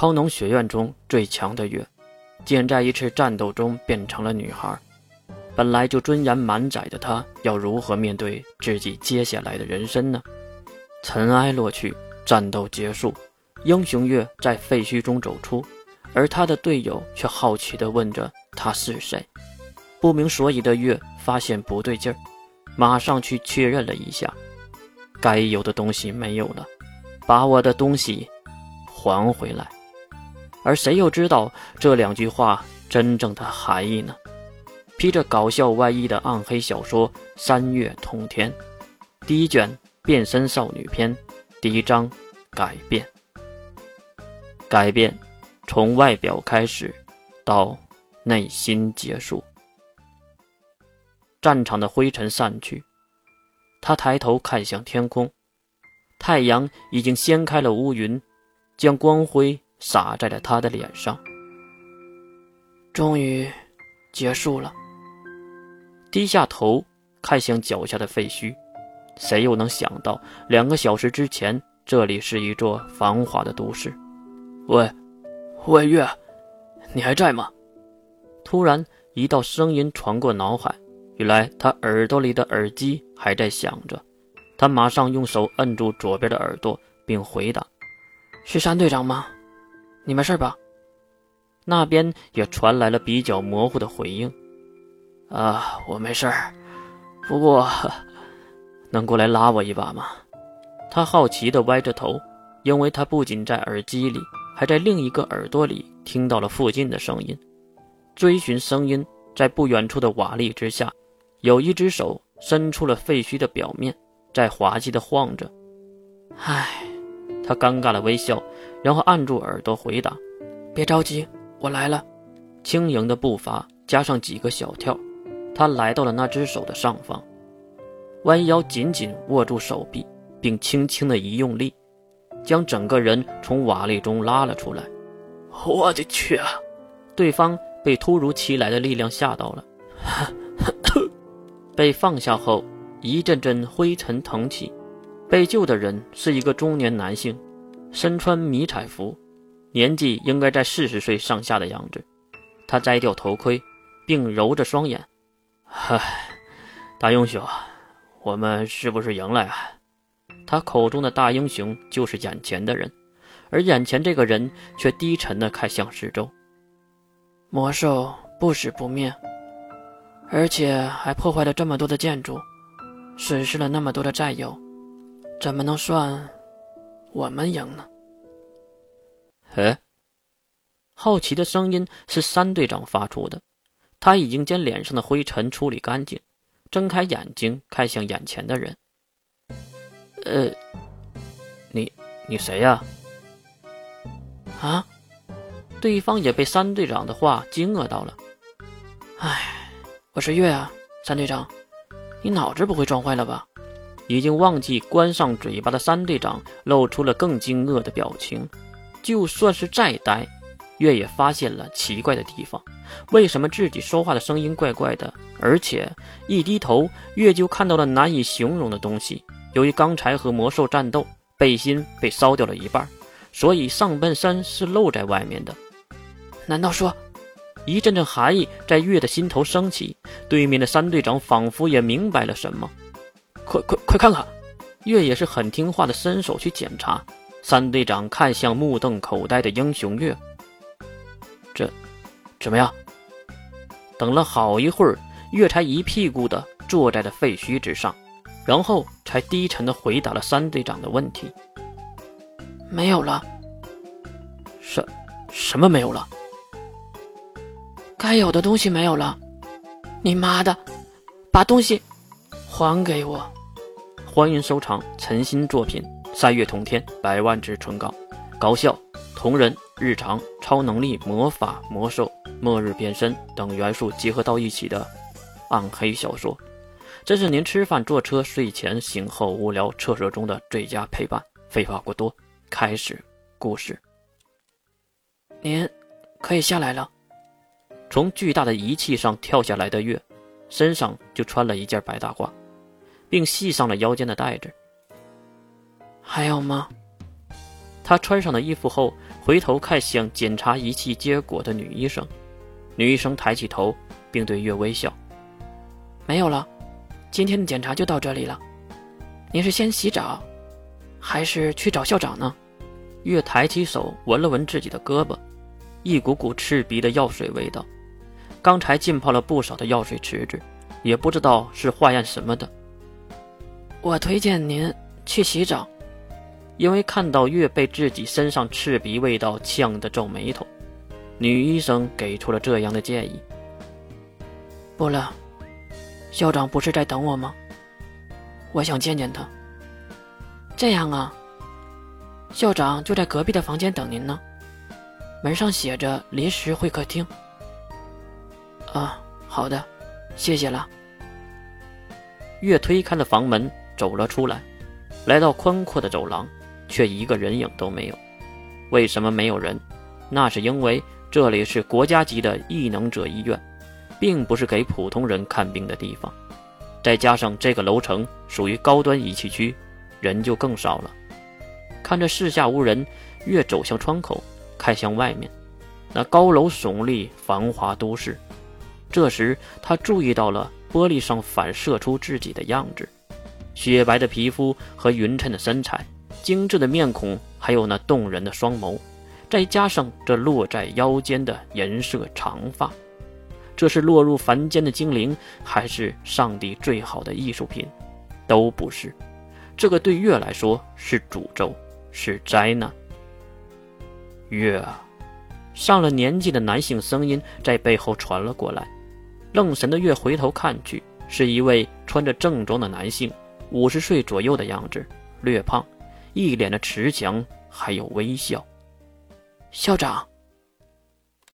超能学院中最强的月，竟然在一次战斗中变成了女孩。本来就尊严满载的她，要如何面对自己接下来的人生呢？尘埃落去，战斗结束，英雄月在废墟中走出，而他的队友却好奇地问着他是谁。不明所以的月发现不对劲儿，马上去确认了一下，该有的东西没有了，把我的东西还回来。而谁又知道这两句话真正的含义呢？披着搞笑外衣的暗黑小说《三月通天》，第一卷《变身少女篇》，第一章改变。改变，从外表开始，到内心结束。战场的灰尘散去，他抬头看向天空，太阳已经掀开了乌云，将光辉洒在了他的脸上。终于结束了。低下头看向脚下的废墟，谁又能想到，两个小时之前这里是一座繁华的都市？喂，喂月，你还在吗？突然，一道声音传过脑海，原来他耳朵里的耳机还在响着。他马上用手摁住左边的耳朵，并回答：“是山队长吗？你没事吧？”那边也传来了比较模糊的回应。啊，我没事儿，不过能过来拉我一把吗？他好奇地歪着头，因为他不仅在耳机里，还在另一个耳朵里听到了附近的声音。追寻声音，在不远处的瓦砾之下，有一只手伸出了废墟的表面，在滑稽地晃着。唉，他尴尬的微笑，然后按住耳朵回答：“别着急，我来了。”轻盈的步伐加上几个小跳。他来到了那只手的上方，弯腰紧紧握住手臂，并轻轻的一用力，将整个人从瓦砾中拉了出来。我的去啊！对方被突如其来的力量吓到了，被放下后，一阵阵灰尘腾起。被救的人是一个中年男性，身穿迷彩服，年纪应该在四十岁上下的样子。他摘掉头盔，并揉着双眼。嗨，大英雄，我们是不是赢了呀？他口中的大英雄就是眼前的人，而眼前这个人却低沉的看向四周。魔兽不死不灭，而且还破坏了这么多的建筑，损失了那么多的战友，怎么能算我们赢呢？哎，好奇的声音是三队长发出的。他已经将脸上的灰尘处理干净，睁开眼睛看向眼前的人。呃，你你谁呀？啊！对方也被三队长的话惊愕到了。哎，我是月啊，三队长，你脑子不会撞坏了吧？已经忘记关上嘴巴的三队长露出了更惊愕的表情。就算是再呆。月也发现了奇怪的地方，为什么自己说话的声音怪怪的？而且一低头，月就看到了难以形容的东西。由于刚才和魔兽战斗，背心被烧掉了一半，所以上半身是露在外面的。难道说，一阵阵寒意在月的心头升起？对面的三队长仿佛也明白了什么，快快快看看！月也是很听话的，伸手去检查。三队长看向目瞪口呆的英雄月。这，怎么样？等了好一会儿，月才一屁股的坐在了废墟之上，然后才低沉的回答了三队长的问题：“没有了。”“什，什么没有了？”“该有的东西没有了。”“你妈的，把东西还给我！”欢迎收藏陈新作品《三月同天》，百万支唇膏，高效同人。日常超能力、魔法、魔兽、末日变身等元素结合到一起的暗黑小说，这是您吃饭、坐车、睡前、醒后、无聊、厕所中的最佳陪伴。废话过多，开始故事。您可以下来了。从巨大的仪器上跳下来的月，身上就穿了一件白大褂，并系上了腰间的带子。还有吗？他穿上了衣服后。回头看向检查仪器结果的女医生。女医生抬起头，并对月微笑：“没有了，今天的检查就到这里了。您是先洗澡，还是去找校长呢？”月抬起手闻了闻自己的胳膊，一股股刺鼻的药水味道。刚才浸泡了不少的药水池子，也不知道是化验什么的。我推荐您去洗澡，因为看到月被自己身上刺鼻味道呛得皱眉头，女医生给出了这样的建议。不了，校长不是在等我吗？我想见见他。这样啊，校长就在隔壁的房间等您呢，门上写着临时会客厅。啊，好的，谢谢了。月推开了房门，走了出来，来到宽阔的走廊，却一个人影都没有。为什么没有人？那是因为这里是国家级的异能者医院，并不是给普通人看病的地方。再加上这个楼层属于高端仪器区，人就更少了。看着四下无人，越走向窗口，看向外面，那高楼耸立，繁华都市。这时，他注意到了玻璃上反射出自己的样子，雪白的皮肤和匀称的身材，精致的面孔，还有那动人的双眸，再加上这落在腰间的银色长发，这是落入凡间的精灵，还是上帝最好的艺术品？都不是。这个对月来说是诅咒，是灾难。月啊，上了年纪的男性声音在背后传了过来。愣神的月回头看去，是一位穿着正装的男性，五十岁左右的样子，略胖，一脸的慈祥，还有微笑。校长。